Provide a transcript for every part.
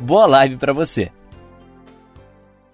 Boa live para você.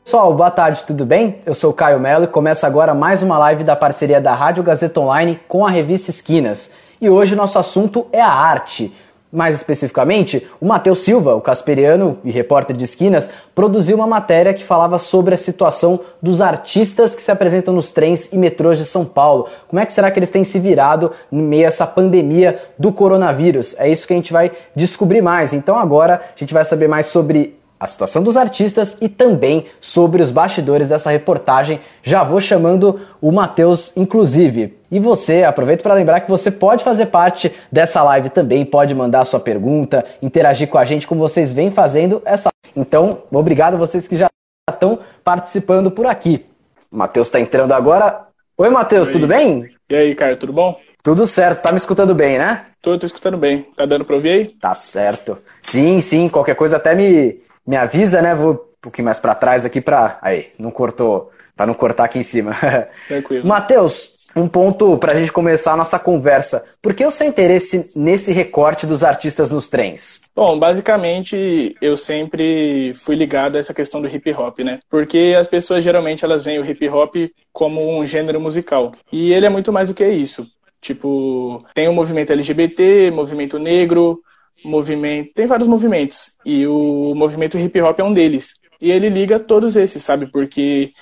Pessoal, boa tarde, tudo bem? Eu sou o Caio Mello e começa agora mais uma live da parceria da Rádio Gazeta Online com a revista Esquinas. E hoje nosso assunto é a arte. Mais especificamente, o Matheus Silva, o casperiano e repórter de esquinas, produziu uma matéria que falava sobre a situação dos artistas que se apresentam nos trens e metrôs de São Paulo. Como é que será que eles têm se virado no meio a essa pandemia do coronavírus? É isso que a gente vai descobrir mais. Então agora a gente vai saber mais sobre a situação dos artistas e também sobre os bastidores dessa reportagem. Já vou chamando o Matheus, inclusive. E você, aproveito para lembrar que você pode fazer parte dessa live também, pode mandar sua pergunta, interagir com a gente como vocês vêm fazendo essa. Então, obrigado a vocês que já estão participando por aqui. O Matheus está entrando agora. Oi, Matheus, tudo bem? E aí, cara, tudo bom? Tudo certo, tá me escutando bem, né? Tô, tô escutando bem. Tá dando pra ouvir aí? Tá certo. Sim, sim, qualquer coisa até me, me avisa, né? Vou um pouquinho mais para trás aqui para aí, não cortou, para não cortar aqui em cima. Tranquilo. Matheus, um ponto para a gente começar a nossa conversa. Por que o seu interesse nesse recorte dos artistas nos trens? Bom, basicamente eu sempre fui ligado a essa questão do hip hop, né? Porque as pessoas geralmente elas veem o hip hop como um gênero musical. E ele é muito mais do que isso. Tipo, tem o movimento LGBT, movimento negro, movimento. Tem vários movimentos. E o movimento hip hop é um deles. E ele liga todos esses, sabe? Porque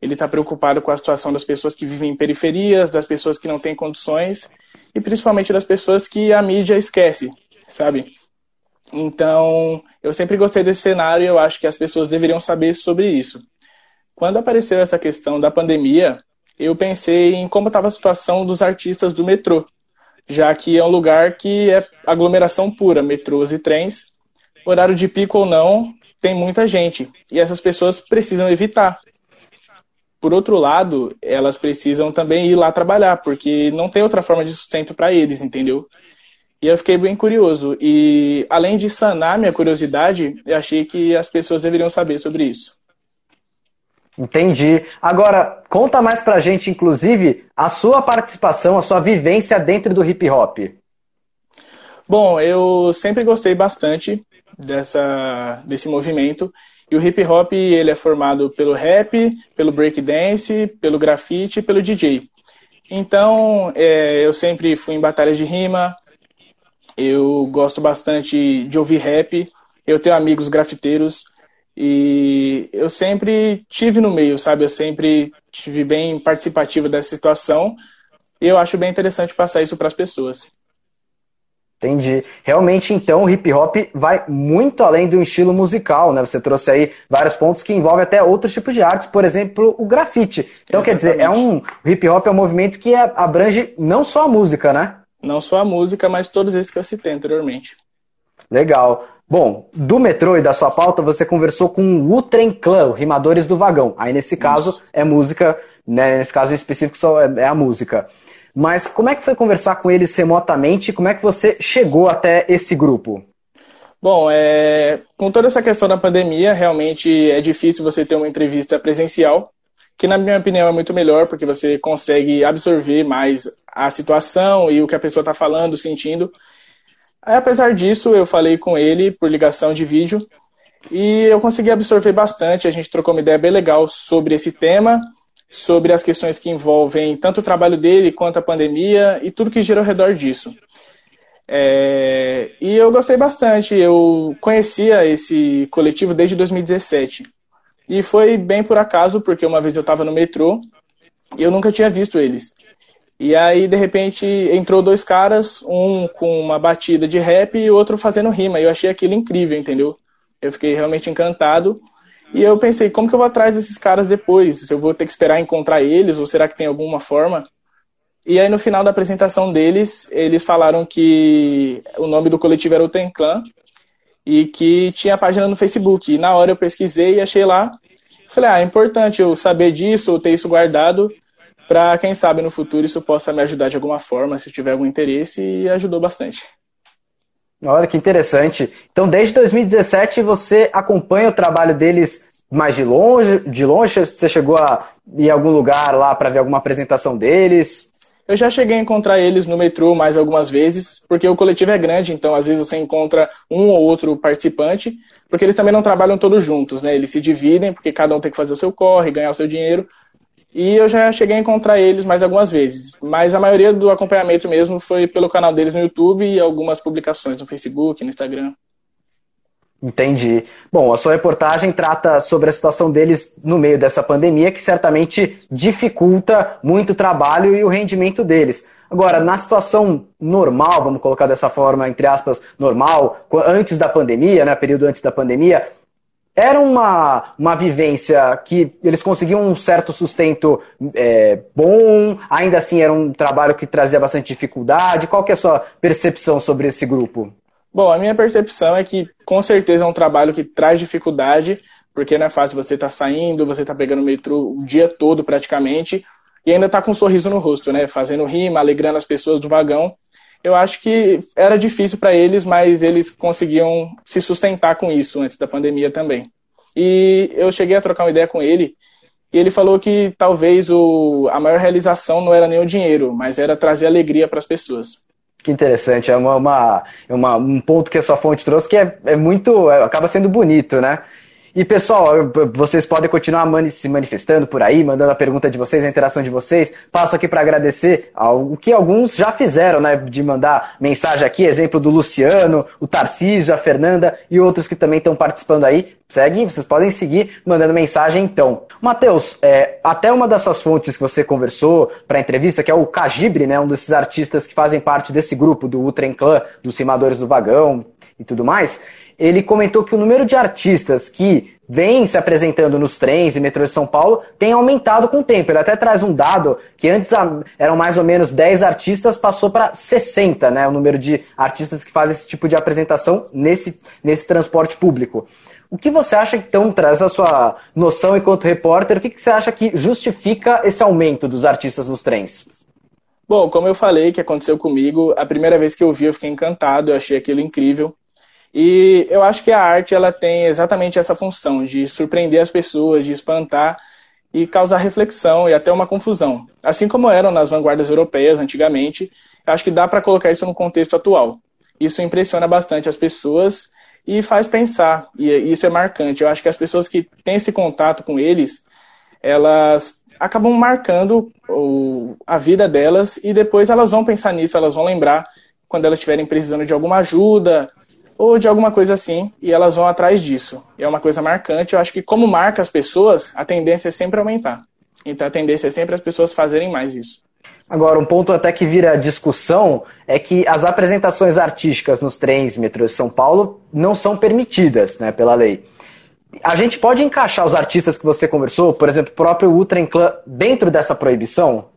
ele está preocupado com a situação das pessoas que vivem em periferias, das pessoas que não têm condições e principalmente das pessoas que a mídia esquece, sabe? Então, eu sempre gostei desse cenário e eu acho que as pessoas deveriam saber sobre isso. Quando apareceu essa questão da pandemia, eu pensei em como estava a situação dos artistas do metrô, já que é um lugar que é aglomeração pura, metrôs e trens. Horário de pico ou não, tem muita gente. E essas pessoas precisam evitar. Por outro lado, elas precisam também ir lá trabalhar, porque não tem outra forma de sustento para eles, entendeu? E eu fiquei bem curioso. E além de sanar minha curiosidade, eu achei que as pessoas deveriam saber sobre isso. Entendi. Agora, conta mais pra gente, inclusive, a sua participação, a sua vivência dentro do hip hop. Bom, eu sempre gostei bastante dessa, desse movimento. E o hip hop ele é formado pelo rap, pelo breakdance, pelo grafite e pelo DJ. Então, é, eu sempre fui em batalhas de rima, eu gosto bastante de ouvir rap, eu tenho amigos grafiteiros, e eu sempre tive no meio, sabe? Eu sempre tive bem participativo dessa situação. E eu acho bem interessante passar isso para as pessoas. Entendi. Realmente, então, o hip hop vai muito além um estilo musical, né? Você trouxe aí vários pontos que envolvem até outros tipos de artes, por exemplo, o grafite. Então, Exatamente. quer dizer, é um o hip hop é um movimento que abrange não só a música, né? Não só a música, mas todos esses que eu citei anteriormente. Legal. Bom, do metrô e da sua pauta, você conversou com o Trem Clã, Rimadores do Vagão. Aí, nesse caso, Isso. é música, né? Nesse caso em específico, só é, é a música. Mas como é que foi conversar com eles remotamente? Como é que você chegou até esse grupo? Bom, é, com toda essa questão da pandemia, realmente é difícil você ter uma entrevista presencial, que na minha opinião é muito melhor, porque você consegue absorver mais a situação e o que a pessoa está falando, sentindo. Aí, apesar disso, eu falei com ele por ligação de vídeo e eu consegui absorver bastante. A gente trocou uma ideia bem legal sobre esse tema, sobre as questões que envolvem tanto o trabalho dele quanto a pandemia e tudo que gira ao redor disso. É, e eu gostei bastante. Eu conhecia esse coletivo desde 2017. E foi bem por acaso, porque uma vez eu estava no metrô e eu nunca tinha visto eles. E aí, de repente, entrou dois caras, um com uma batida de rap e outro fazendo rima. E eu achei aquilo incrível, entendeu? Eu fiquei realmente encantado. E eu pensei, como que eu vou atrás desses caras depois? Eu vou ter que esperar encontrar eles, ou será que tem alguma forma? E aí, no final da apresentação deles, eles falaram que o nome do coletivo era o Ten Clan. e que tinha página no Facebook. E na hora eu pesquisei e achei lá. Falei, ah, é importante eu saber disso, ou ter isso guardado, para quem sabe no futuro isso possa me ajudar de alguma forma, se tiver algum interesse, e ajudou bastante. Olha que interessante. Então, desde 2017 você acompanha o trabalho deles mais de longe, de longe? Você chegou a ir a algum lugar lá para ver alguma apresentação deles? Eu já cheguei a encontrar eles no metrô mais algumas vezes, porque o coletivo é grande, então às vezes você encontra um ou outro participante, porque eles também não trabalham todos juntos, né? Eles se dividem, porque cada um tem que fazer o seu corre, ganhar o seu dinheiro. E eu já cheguei a encontrar eles mais algumas vezes, mas a maioria do acompanhamento mesmo foi pelo canal deles no YouTube e algumas publicações no Facebook, no Instagram. Entendi. Bom, a sua reportagem trata sobre a situação deles no meio dessa pandemia, que certamente dificulta muito o trabalho e o rendimento deles. Agora, na situação normal, vamos colocar dessa forma, entre aspas, normal, antes da pandemia, né, período antes da pandemia, era uma, uma vivência que eles conseguiam um certo sustento é, bom, ainda assim era um trabalho que trazia bastante dificuldade. Qual que é a sua percepção sobre esse grupo? Bom, a minha percepção é que com certeza é um trabalho que traz dificuldade, porque não é fácil você estar tá saindo, você estar tá pegando o metrô o dia todo praticamente, e ainda tá com um sorriso no rosto, né? Fazendo rima, alegrando as pessoas do vagão. Eu acho que era difícil para eles, mas eles conseguiam se sustentar com isso antes da pandemia também. E eu cheguei a trocar uma ideia com ele, e ele falou que talvez o, a maior realização não era nem o dinheiro, mas era trazer alegria para as pessoas. Que interessante, é uma, uma, uma, um ponto que a sua fonte trouxe que é, é muito, é, acaba sendo bonito, né? E pessoal, vocês podem continuar se manifestando por aí, mandando a pergunta de vocês, a interação de vocês. Passo aqui para agradecer o que alguns já fizeram, né? De mandar mensagem aqui, exemplo do Luciano, o Tarcísio, a Fernanda e outros que também estão participando aí. Segue, vocês podem seguir mandando mensagem então. Matheus, é, até uma das suas fontes que você conversou para a entrevista, que é o Cagibre, né? Um desses artistas que fazem parte desse grupo do Ultra Clã, dos Rimadores do Vagão e tudo mais ele comentou que o número de artistas que vem se apresentando nos trens e metrôs de São Paulo tem aumentado com o tempo. Ele até traz um dado que antes eram mais ou menos 10 artistas, passou para 60, né? O número de artistas que fazem esse tipo de apresentação nesse, nesse transporte público. O que você acha, então, traz a sua noção enquanto repórter, o que, que você acha que justifica esse aumento dos artistas nos trens? Bom, como eu falei que aconteceu comigo, a primeira vez que eu vi eu fiquei encantado, eu achei aquilo incrível. E eu acho que a arte ela tem exatamente essa função de surpreender as pessoas, de espantar e causar reflexão e até uma confusão. Assim como eram nas vanguardas europeias antigamente, acho que dá para colocar isso no contexto atual. Isso impressiona bastante as pessoas e faz pensar, e isso é marcante. Eu acho que as pessoas que têm esse contato com eles, elas acabam marcando a vida delas e depois elas vão pensar nisso, elas vão lembrar quando elas estiverem precisando de alguma ajuda, ou de alguma coisa assim, e elas vão atrás disso. E é uma coisa marcante. Eu acho que, como marca as pessoas, a tendência é sempre aumentar. Então, a tendência é sempre as pessoas fazerem mais isso. Agora, um ponto até que vira discussão é que as apresentações artísticas nos trens metrôs de São Paulo não são permitidas né, pela lei. A gente pode encaixar os artistas que você conversou, por exemplo, o próprio Ultra Clã, dentro dessa proibição?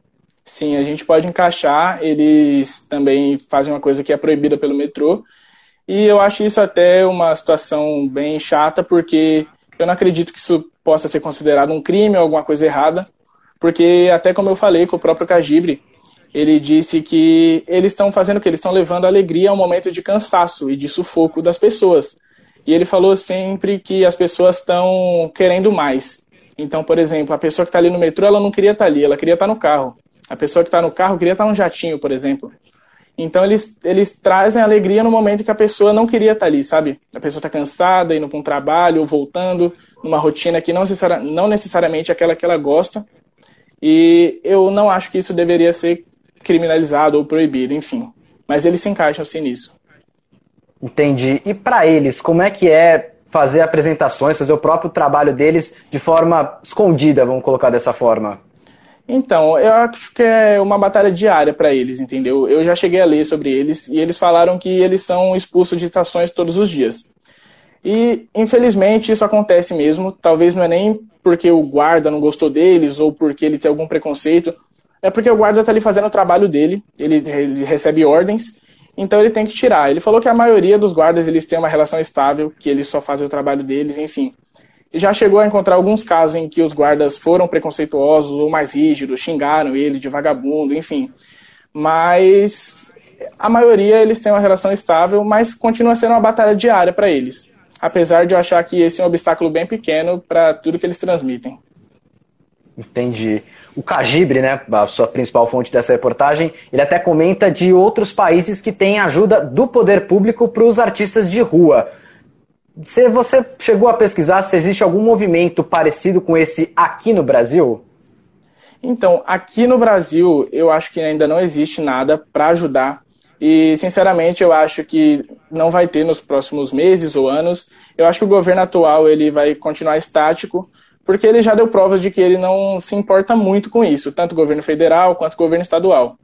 Sim, a gente pode encaixar. Eles também fazem uma coisa que é proibida pelo metrô, e eu acho isso até uma situação bem chata, porque eu não acredito que isso possa ser considerado um crime ou alguma coisa errada, porque até como eu falei com o próprio Cagibre, ele disse que eles estão fazendo o que? Eles estão levando alegria a um momento de cansaço e de sufoco das pessoas. E ele falou sempre que as pessoas estão querendo mais. Então, por exemplo, a pessoa que está ali no metrô, ela não queria estar tá ali, ela queria estar tá no carro. A pessoa que está no carro queria estar tá num jatinho, por exemplo. Então eles, eles trazem alegria no momento que a pessoa não queria estar ali, sabe? A pessoa está cansada, indo para um trabalho ou voltando, numa rotina que não, necessari não necessariamente é aquela que ela gosta. E eu não acho que isso deveria ser criminalizado ou proibido, enfim. Mas eles se encaixam sim nisso. Entendi. E para eles, como é que é fazer apresentações, fazer o próprio trabalho deles de forma escondida, vamos colocar dessa forma? Então, eu acho que é uma batalha diária para eles, entendeu? Eu já cheguei a ler sobre eles e eles falaram que eles são expulsos de estações todos os dias. E, infelizmente, isso acontece mesmo. Talvez não é nem porque o guarda não gostou deles ou porque ele tem algum preconceito. É porque o guarda está ali fazendo o trabalho dele, ele, ele recebe ordens Então ele tem que tirar. Ele falou que a maioria dos guardas eles têm uma relação estável, que eles só fazem o trabalho deles, enfim. Já chegou a encontrar alguns casos em que os guardas foram preconceituosos ou mais rígidos, xingaram ele de vagabundo, enfim. Mas a maioria eles têm uma relação estável, mas continua sendo uma batalha diária para eles. Apesar de eu achar que esse é um obstáculo bem pequeno para tudo que eles transmitem. Entendi. O Cagibre, né, a sua principal fonte dessa reportagem, ele até comenta de outros países que têm ajuda do poder público para os artistas de rua. Se você chegou a pesquisar se existe algum movimento parecido com esse aqui no Brasil? Então, aqui no Brasil, eu acho que ainda não existe nada para ajudar. E, sinceramente, eu acho que não vai ter nos próximos meses ou anos. Eu acho que o governo atual ele vai continuar estático, porque ele já deu provas de que ele não se importa muito com isso, tanto o governo federal quanto o governo estadual.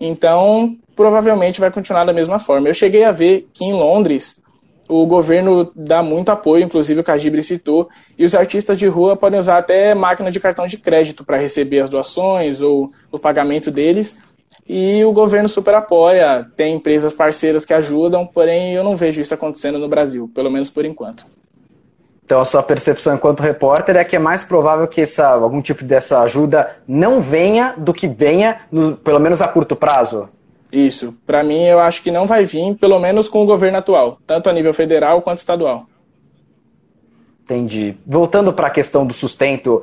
Então, provavelmente vai continuar da mesma forma. Eu cheguei a ver que em Londres o governo dá muito apoio, inclusive o Cagibre citou, e os artistas de rua podem usar até máquina de cartão de crédito para receber as doações ou o pagamento deles. E o governo super apoia, tem empresas parceiras que ajudam, porém eu não vejo isso acontecendo no Brasil, pelo menos por enquanto. Então a sua percepção enquanto repórter é que é mais provável que essa, algum tipo dessa ajuda não venha do que venha, no, pelo menos a curto prazo? Isso. Para mim, eu acho que não vai vir, pelo menos com o governo atual, tanto a nível federal quanto estadual. Entendi. Voltando para a questão do sustento,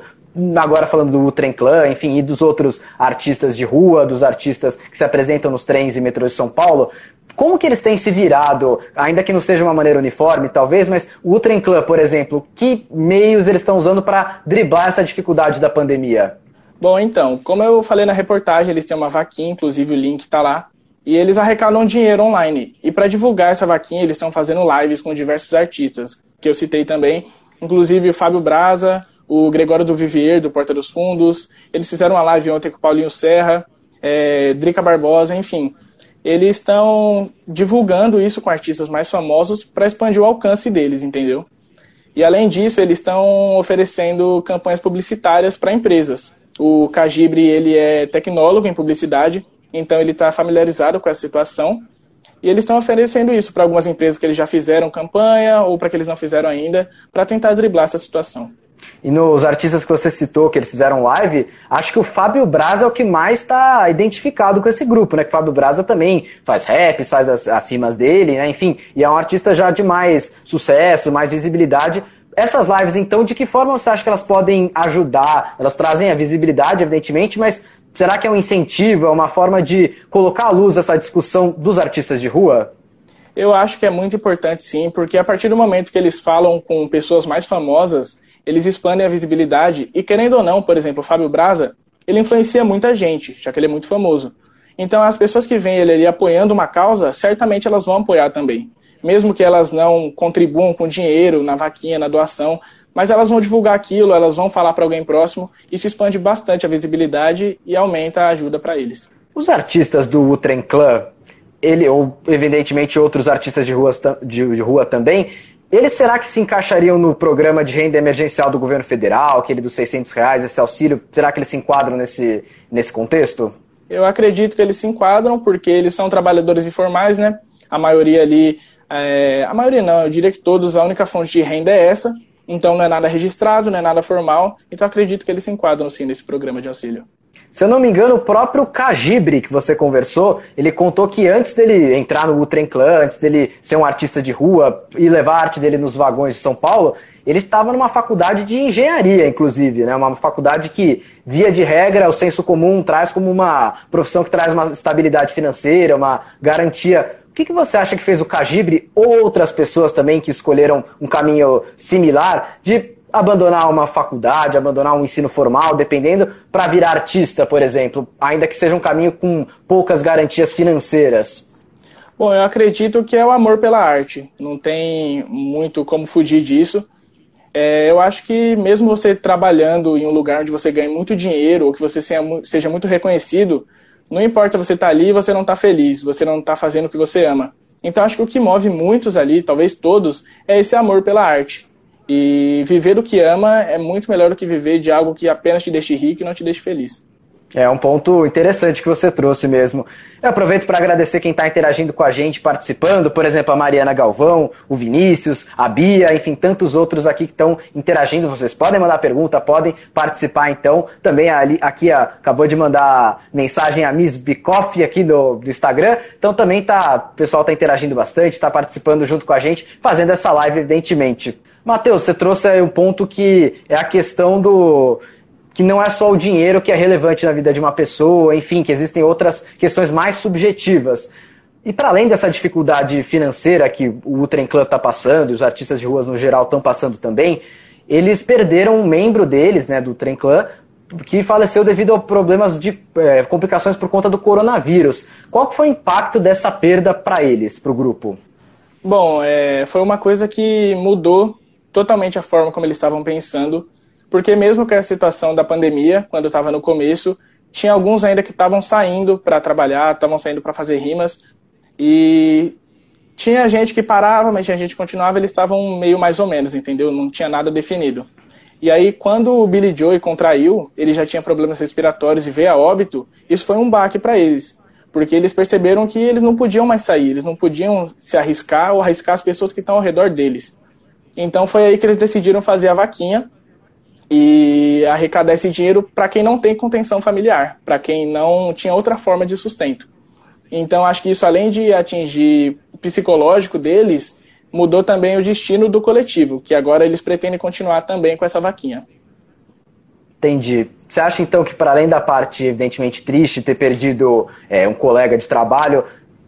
agora falando do Trem Clan, enfim, e dos outros artistas de rua, dos artistas que se apresentam nos trens e metrôs de São Paulo, como que eles têm se virado, ainda que não seja uma maneira uniforme, talvez, mas o Ultra Clan, por exemplo, que meios eles estão usando para driblar essa dificuldade da pandemia? Bom, então, como eu falei na reportagem, eles têm uma vaquinha, inclusive o link está lá, e eles arrecadam dinheiro online. E para divulgar essa vaquinha, eles estão fazendo lives com diversos artistas, que eu citei também, inclusive o Fábio Braza, o Gregório do Vivier, do Porta dos Fundos, eles fizeram uma live ontem com o Paulinho Serra, é, Drica Barbosa, enfim eles estão divulgando isso com artistas mais famosos para expandir o alcance deles, entendeu? E além disso, eles estão oferecendo campanhas publicitárias para empresas. O Cagibre ele é tecnólogo em publicidade, então ele está familiarizado com essa situação. E eles estão oferecendo isso para algumas empresas que eles já fizeram campanha ou para que eles não fizeram ainda, para tentar driblar essa situação. E nos artistas que você citou, que eles fizeram live, acho que o Fábio Braza é o que mais está identificado com esse grupo, né? Que o Fábio Braza também faz raps, faz as, as rimas dele, né? Enfim, e é um artista já de mais sucesso, mais visibilidade. Essas lives, então, de que forma você acha que elas podem ajudar? Elas trazem a visibilidade, evidentemente, mas será que é um incentivo, é uma forma de colocar à luz essa discussão dos artistas de rua? Eu acho que é muito importante, sim, porque a partir do momento que eles falam com pessoas mais famosas, eles expandem a visibilidade e, querendo ou não, por exemplo, o Fábio Braza, ele influencia muita gente, já que ele é muito famoso. Então, as pessoas que veem ele ali apoiando uma causa, certamente elas vão apoiar também. Mesmo que elas não contribuam com dinheiro na vaquinha, na doação, mas elas vão divulgar aquilo, elas vão falar para alguém próximo, isso expande bastante a visibilidade e aumenta a ajuda para eles. Os artistas do Utren Clan, ele, ou evidentemente outros artistas de, ruas, de, de rua também, eles será que se encaixariam no programa de renda emergencial do governo federal, aquele dos 600 reais, esse auxílio? Será que eles se enquadram nesse, nesse contexto? Eu acredito que eles se enquadram porque eles são trabalhadores informais, né? A maioria ali, é, a maioria não, eu diria que todos, a única fonte de renda é essa, então não é nada registrado, não é nada formal, então acredito que eles se enquadram sim nesse programa de auxílio. Se eu não me engano, o próprio Cagibre que você conversou, ele contou que antes dele entrar no Ultra Clan, antes dele ser um artista de rua e levar a arte dele nos vagões de São Paulo, ele estava numa faculdade de engenharia, inclusive, né? Uma faculdade que, via de regra, o senso comum traz como uma profissão que traz uma estabilidade financeira, uma garantia. Que, que você acha que fez o Cagibre ou outras pessoas também que escolheram um caminho similar de abandonar uma faculdade, abandonar um ensino formal, dependendo, para virar artista, por exemplo, ainda que seja um caminho com poucas garantias financeiras? Bom, eu acredito que é o amor pela arte. Não tem muito como fugir disso. É, eu acho que mesmo você trabalhando em um lugar onde você ganha muito dinheiro ou que você seja muito reconhecido, não importa você estar tá ali e você não está feliz, você não está fazendo o que você ama. Então acho que o que move muitos ali, talvez todos, é esse amor pela arte. E viver do que ama é muito melhor do que viver de algo que apenas te deixe rico e não te deixe feliz. É um ponto interessante que você trouxe mesmo. Eu aproveito para agradecer quem está interagindo com a gente, participando, por exemplo, a Mariana Galvão, o Vinícius, a Bia, enfim, tantos outros aqui que estão interagindo. Vocês podem mandar pergunta, podem participar então. Também ali, aqui a, acabou de mandar mensagem a Miss Bicoff aqui do, do Instagram. Então também tá, o pessoal está interagindo bastante, está participando junto com a gente, fazendo essa live, evidentemente. Matheus, você trouxe aí um ponto que é a questão do que não é só o dinheiro que é relevante na vida de uma pessoa, enfim, que existem outras questões mais subjetivas. E para além dessa dificuldade financeira que o Ultra Clan está passando, e os artistas de ruas no geral estão passando também, eles perderam um membro deles, né, do Trem Clan, que faleceu devido a problemas de é, complicações por conta do coronavírus. Qual foi o impacto dessa perda para eles, para o grupo? Bom, é, foi uma coisa que mudou totalmente a forma como eles estavam pensando porque mesmo com a situação da pandemia, quando estava no começo, tinha alguns ainda que estavam saindo para trabalhar, estavam saindo para fazer rimas, e tinha gente que parava, mas tinha gente que continuava, eles estavam meio mais ou menos, entendeu? Não tinha nada definido. E aí, quando o Billy Joe contraiu, ele já tinha problemas respiratórios e veio a óbito, isso foi um baque para eles. Porque eles perceberam que eles não podiam mais sair, eles não podiam se arriscar ou arriscar as pessoas que estão ao redor deles. Então foi aí que eles decidiram fazer a vaquinha e arrecadar esse dinheiro para quem não tem contenção familiar, para quem não tinha outra forma de sustento. Então, acho que isso, além de atingir o psicológico deles, mudou também o destino do coletivo, que agora eles pretendem continuar também com essa vaquinha. Entendi. Você acha então que, para além da parte evidentemente triste, ter perdido é, um colega de trabalho,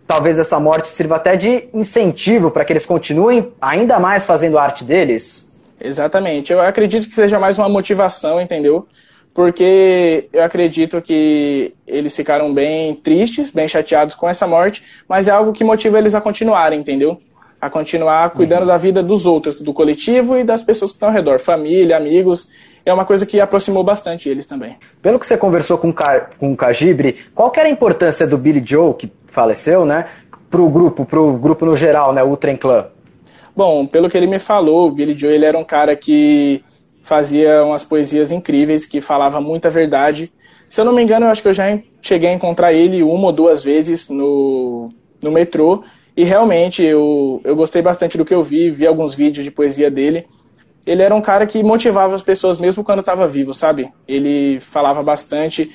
talvez essa morte sirva até de incentivo para que eles continuem ainda mais fazendo a arte deles? Exatamente. Eu acredito que seja mais uma motivação, entendeu? Porque eu acredito que eles ficaram bem tristes, bem chateados com essa morte, mas é algo que motiva eles a continuarem, entendeu? A continuar cuidando uhum. da vida dos outros, do coletivo e das pessoas que estão ao redor, família, amigos. É uma coisa que aproximou bastante eles também. Pelo que você conversou com, com o Cajibre, qual era a importância do Billy Joe, que faleceu, né, para o grupo, para o grupo no geral, né, o Ultra Clan? Bom, pelo que ele me falou, o Billy Joe ele era um cara que fazia umas poesias incríveis, que falava muita verdade. Se eu não me engano, eu acho que eu já cheguei a encontrar ele uma ou duas vezes no, no metrô. E realmente eu, eu gostei bastante do que eu vi, vi alguns vídeos de poesia dele. Ele era um cara que motivava as pessoas mesmo quando estava vivo, sabe? Ele falava bastante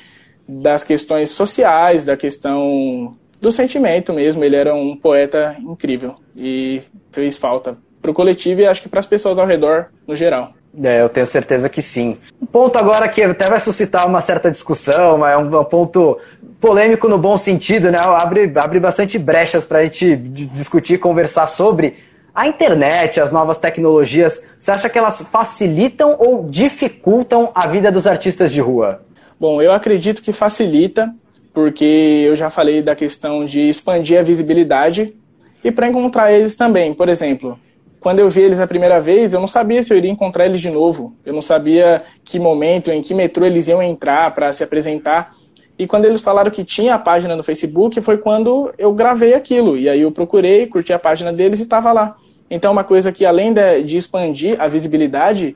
das questões sociais, da questão do sentimento mesmo. Ele era um poeta incrível e fez falta para o coletivo e acho que para as pessoas ao redor no geral. É, eu tenho certeza que sim. Um ponto agora que até vai suscitar uma certa discussão, mas é um, ponto polêmico no bom sentido, né? Abre, abre bastante brechas para a gente discutir, conversar sobre a internet, as novas tecnologias. Você acha que elas facilitam ou dificultam a vida dos artistas de rua? Bom, eu acredito que facilita, porque eu já falei da questão de expandir a visibilidade e para encontrar eles também. Por exemplo, quando eu vi eles a primeira vez, eu não sabia se eu iria encontrar eles de novo. Eu não sabia que momento, em que metrô eles iam entrar para se apresentar. E quando eles falaram que tinha a página no Facebook, foi quando eu gravei aquilo. E aí eu procurei, curti a página deles e estava lá. Então, uma coisa que além de, de expandir a visibilidade,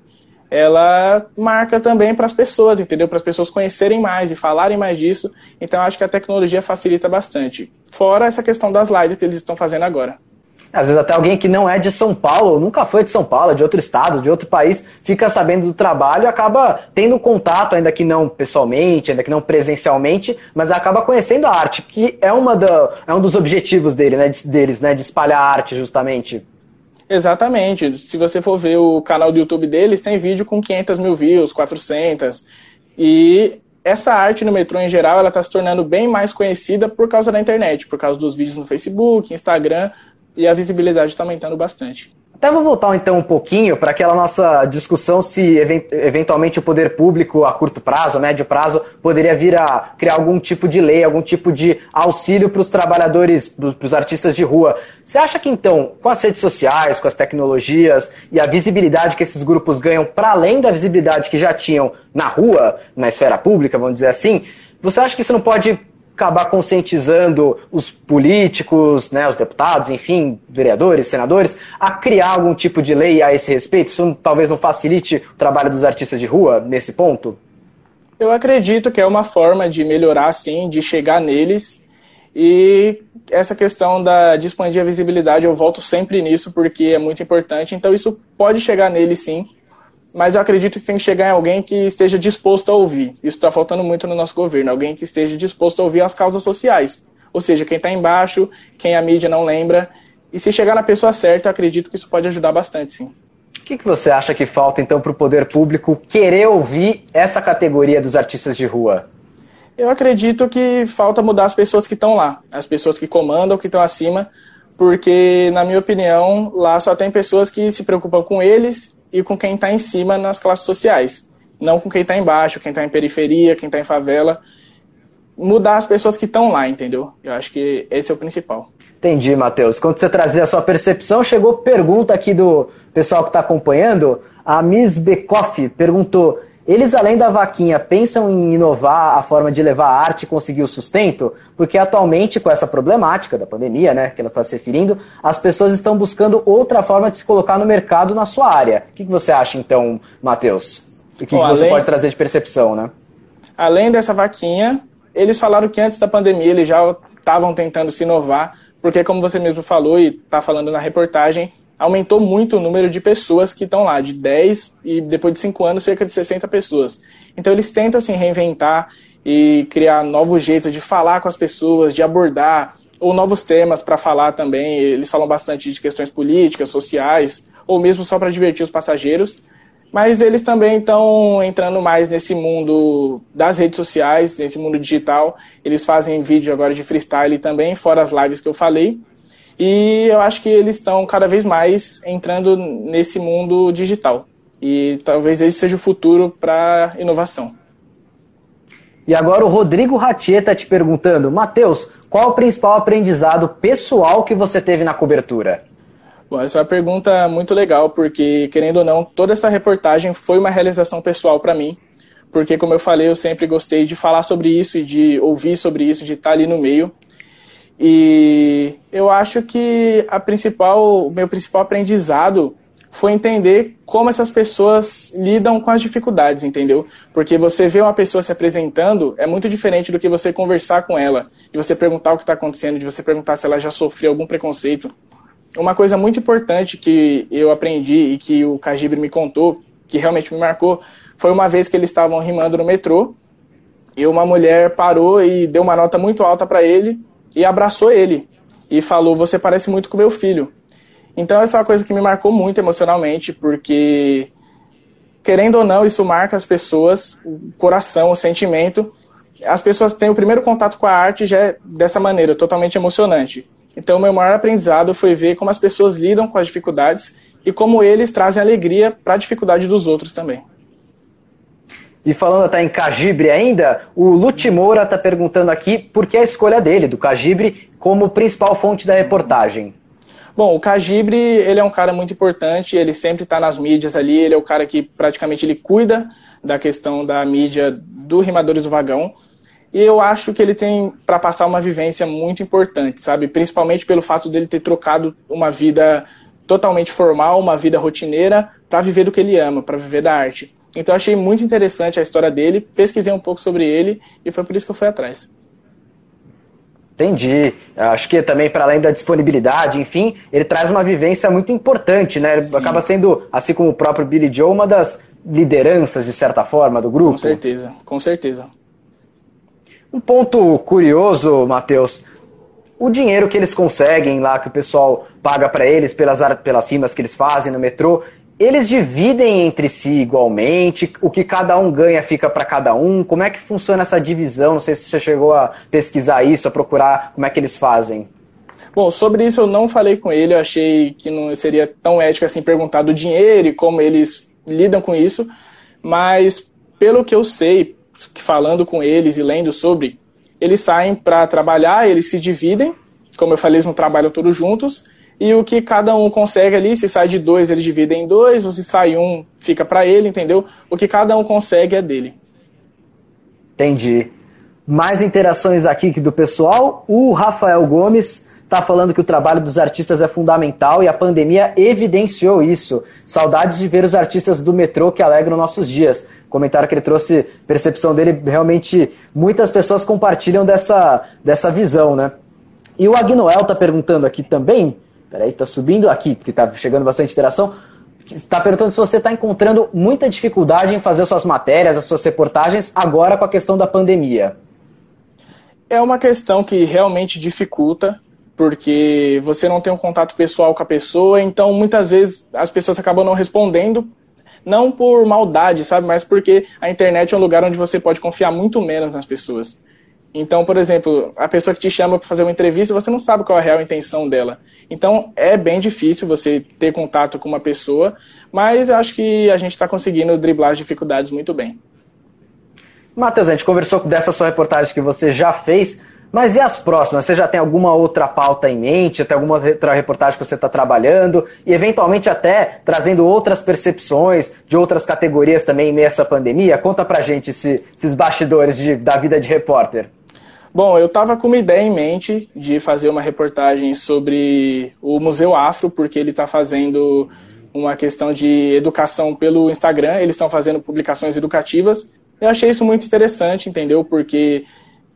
ela marca também para as pessoas, entendeu? Para as pessoas conhecerem mais e falarem mais disso. Então, acho que a tecnologia facilita bastante. Fora essa questão das lives que eles estão fazendo agora. Às vezes até alguém que não é de São Paulo, nunca foi de São Paulo, de outro estado, de outro país, fica sabendo do trabalho e acaba tendo contato, ainda que não pessoalmente, ainda que não presencialmente, mas acaba conhecendo a arte, que é, uma da, é um dos objetivos dele, né, deles, né, de espalhar a arte justamente. Exatamente. Se você for ver o canal do YouTube deles, tem vídeo com 500 mil views, 400. E essa arte no metrô em geral, ela está se tornando bem mais conhecida por causa da internet, por causa dos vídeos no Facebook, Instagram, e a visibilidade está aumentando bastante. Até vou voltar então um pouquinho para aquela nossa discussão se eventualmente o poder público a curto prazo, a médio prazo, poderia vir a criar algum tipo de lei, algum tipo de auxílio para os trabalhadores, para os artistas de rua. Você acha que então, com as redes sociais, com as tecnologias e a visibilidade que esses grupos ganham, para além da visibilidade que já tinham na rua, na esfera pública, vamos dizer assim, você acha que isso não pode acabar conscientizando os políticos, né, os deputados, enfim, vereadores, senadores, a criar algum tipo de lei a esse respeito? Isso talvez não facilite o trabalho dos artistas de rua nesse ponto? Eu acredito que é uma forma de melhorar, sim, de chegar neles. E essa questão da, de expandir a visibilidade, eu volto sempre nisso porque é muito importante. Então, isso pode chegar neles, sim. Mas eu acredito que tem que chegar em alguém que esteja disposto a ouvir. Isso está faltando muito no nosso governo. Alguém que esteja disposto a ouvir as causas sociais. Ou seja, quem está embaixo, quem a mídia não lembra. E se chegar na pessoa certa, eu acredito que isso pode ajudar bastante, sim. O que, que você acha que falta, então, para o poder público querer ouvir essa categoria dos artistas de rua? Eu acredito que falta mudar as pessoas que estão lá, as pessoas que comandam, que estão acima, porque, na minha opinião, lá só tem pessoas que se preocupam com eles e com quem está em cima nas classes sociais, não com quem está embaixo, quem está em periferia, quem está em favela. Mudar as pessoas que estão lá, entendeu? Eu acho que esse é o principal. Entendi, Matheus. Quando você trazer a sua percepção, chegou pergunta aqui do pessoal que está acompanhando. A Miss Bekoff perguntou: eles, além da vaquinha, pensam em inovar a forma de levar a arte e conseguir o sustento? Porque atualmente, com essa problemática da pandemia, né, que ela está se referindo, as pessoas estão buscando outra forma de se colocar no mercado na sua área. O que, que você acha, então, Matheus? O que, Bom, que você além... pode trazer de percepção, né? Além dessa vaquinha, eles falaram que antes da pandemia eles já estavam tentando se inovar porque como você mesmo falou e está falando na reportagem, aumentou muito o número de pessoas que estão lá, de 10 e depois de 5 anos cerca de 60 pessoas. Então eles tentam se reinventar e criar novos jeitos de falar com as pessoas, de abordar, ou novos temas para falar também. Eles falam bastante de questões políticas, sociais, ou mesmo só para divertir os passageiros. Mas eles também estão entrando mais nesse mundo das redes sociais, nesse mundo digital. Eles fazem vídeo agora de freestyle também, fora as lives que eu falei. E eu acho que eles estão cada vez mais entrando nesse mundo digital. E talvez esse seja o futuro para inovação. E agora o Rodrigo Ratier está te perguntando, Matheus, qual o principal aprendizado pessoal que você teve na cobertura? Bom, essa é uma pergunta muito legal, porque, querendo ou não, toda essa reportagem foi uma realização pessoal para mim, porque, como eu falei, eu sempre gostei de falar sobre isso e de ouvir sobre isso, de estar ali no meio. E eu acho que a principal, o meu principal aprendizado foi entender como essas pessoas lidam com as dificuldades, entendeu? Porque você vê uma pessoa se apresentando é muito diferente do que você conversar com ela e você perguntar o que está acontecendo, de você perguntar se ela já sofreu algum preconceito uma coisa muito importante que eu aprendi e que o Cajibre me contou, que realmente me marcou, foi uma vez que eles estavam rimando no metrô e uma mulher parou e deu uma nota muito alta para ele e abraçou ele e falou: Você parece muito com meu filho. Então, essa é uma coisa que me marcou muito emocionalmente, porque, querendo ou não, isso marca as pessoas, o coração, o sentimento. As pessoas têm o primeiro contato com a arte já é dessa maneira, totalmente emocionante. Então, o meu maior aprendizado foi ver como as pessoas lidam com as dificuldades e como eles trazem alegria para a dificuldade dos outros também. E falando até em Cajibre ainda, o Lute Moura está perguntando aqui por que a escolha dele, do Cajibre, como principal fonte da reportagem. Bom, o Cajibre, ele é um cara muito importante, ele sempre está nas mídias ali, ele é o cara que praticamente ele cuida da questão da mídia do Rimadores do Vagão. E eu acho que ele tem para passar uma vivência muito importante, sabe? Principalmente pelo fato dele ter trocado uma vida totalmente formal, uma vida rotineira, para viver do que ele ama, para viver da arte. Então achei muito interessante a história dele, pesquisei um pouco sobre ele e foi por isso que eu fui atrás. Entendi. Acho que também, para além da disponibilidade, enfim, ele traz uma vivência muito importante, né? Ele Sim. acaba sendo, assim como o próprio Billy Joe, uma das lideranças, de certa forma, do grupo. Com certeza, com certeza. Um ponto curioso, Matheus, o dinheiro que eles conseguem lá, que o pessoal paga para eles pelas, pelas rimas que eles fazem no metrô, eles dividem entre si igualmente? O que cada um ganha fica para cada um? Como é que funciona essa divisão? Não sei se você chegou a pesquisar isso, a procurar como é que eles fazem. Bom, sobre isso eu não falei com ele, eu achei que não seria tão ético assim perguntar do dinheiro e como eles lidam com isso, mas pelo que eu sei, falando com eles e lendo sobre, eles saem para trabalhar, eles se dividem, como eu falei, eles não trabalham todos juntos, e o que cada um consegue ali, se sai de dois, eles dividem em dois, ou se sai um, fica para ele, entendeu? O que cada um consegue é dele. Entendi. Mais interações aqui do pessoal. O Rafael Gomes tá falando que o trabalho dos artistas é fundamental e a pandemia evidenciou isso. Saudades de ver os artistas do metrô que alegram nossos dias. Comentário que ele trouxe, percepção dele, realmente muitas pessoas compartilham dessa, dessa visão, né? E o Agnoel tá perguntando aqui também, peraí, tá subindo aqui, porque tá chegando bastante interação está perguntando se você está encontrando muita dificuldade em fazer suas matérias, as suas reportagens, agora com a questão da pandemia. É uma questão que realmente dificulta, porque você não tem um contato pessoal com a pessoa, então muitas vezes as pessoas acabam não respondendo, não por maldade, sabe, mas porque a internet é um lugar onde você pode confiar muito menos nas pessoas. Então, por exemplo, a pessoa que te chama para fazer uma entrevista, você não sabe qual é a real intenção dela. Então, é bem difícil você ter contato com uma pessoa, mas eu acho que a gente está conseguindo driblar as dificuldades muito bem. Matheus, a gente conversou dessa sua reportagem que você já fez, mas e as próximas? Você já tem alguma outra pauta em mente? Tem alguma outra reportagem que você está trabalhando? E eventualmente até trazendo outras percepções de outras categorias também em meio a essa pandemia? Conta pra gente esse, esses bastidores de, da vida de repórter. Bom, eu estava com uma ideia em mente de fazer uma reportagem sobre o Museu Afro, porque ele está fazendo uma questão de educação pelo Instagram, eles estão fazendo publicações educativas. Eu achei isso muito interessante, entendeu? Porque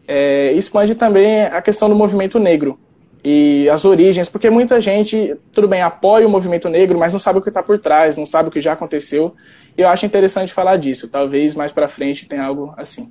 é, expande também a questão do movimento negro e as origens, porque muita gente, tudo bem, apoia o movimento negro, mas não sabe o que está por trás, não sabe o que já aconteceu. Eu acho interessante falar disso. Talvez mais para frente tenha algo assim.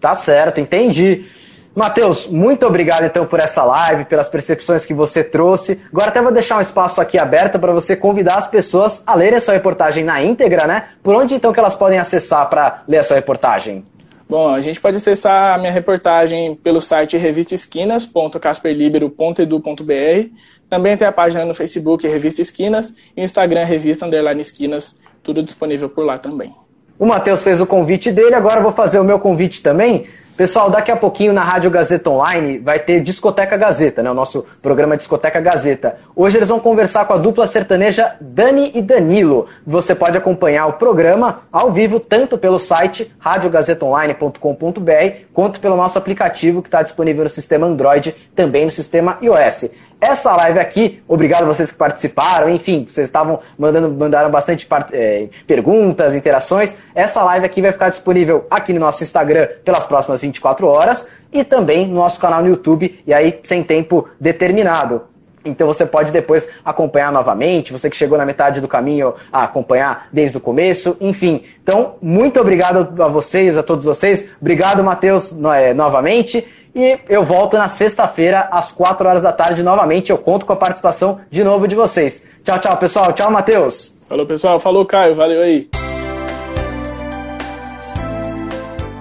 Tá certo, entendi. Matheus, muito obrigado então por essa live, pelas percepções que você trouxe. Agora até vou deixar um espaço aqui aberto para você convidar as pessoas a lerem a sua reportagem na íntegra, né? Por onde então que elas podem acessar para ler a sua reportagem? Bom, a gente pode acessar a minha reportagem pelo site revistaesquinas.casperlibero.edu.br. Também tem a página no Facebook Revista Esquinas e Instagram Revista Esquinas, tudo disponível por lá também. O Matheus fez o convite dele, agora vou fazer o meu convite também. Pessoal, daqui a pouquinho na Rádio Gazeta Online vai ter Discoteca Gazeta, né? O nosso programa Discoteca Gazeta. Hoje eles vão conversar com a dupla sertaneja Dani e Danilo. Você pode acompanhar o programa ao vivo tanto pelo site radiogazetaonline.com.br quanto pelo nosso aplicativo que está disponível no sistema Android, também no sistema iOS. Essa live aqui, obrigado a vocês que participaram, enfim, vocês estavam mandando, mandaram bastante é, perguntas, interações. Essa live aqui vai ficar disponível aqui no nosso Instagram pelas próximas 24 horas e também no nosso canal no YouTube, e aí sem tempo determinado. Então você pode depois acompanhar novamente, você que chegou na metade do caminho a acompanhar desde o começo, enfim. Então, muito obrigado a vocês, a todos vocês. Obrigado, Matheus, é, novamente. E eu volto na sexta-feira, às 4 horas da tarde, novamente. Eu conto com a participação de novo de vocês. Tchau, tchau, pessoal. Tchau, Matheus. Falou, pessoal. Falou, Caio. Valeu aí.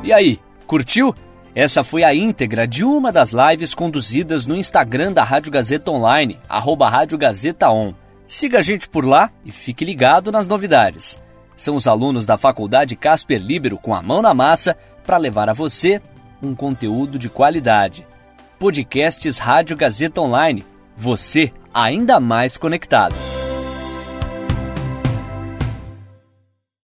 E aí, curtiu? Essa foi a íntegra de uma das lives conduzidas no Instagram da Rádio Gazeta Online, arroba Rádio Gazeta On. Siga a gente por lá e fique ligado nas novidades. São os alunos da Faculdade Casper Libero com a mão na massa para levar a você um conteúdo de qualidade. Podcasts Rádio Gazeta Online. Você ainda mais conectado.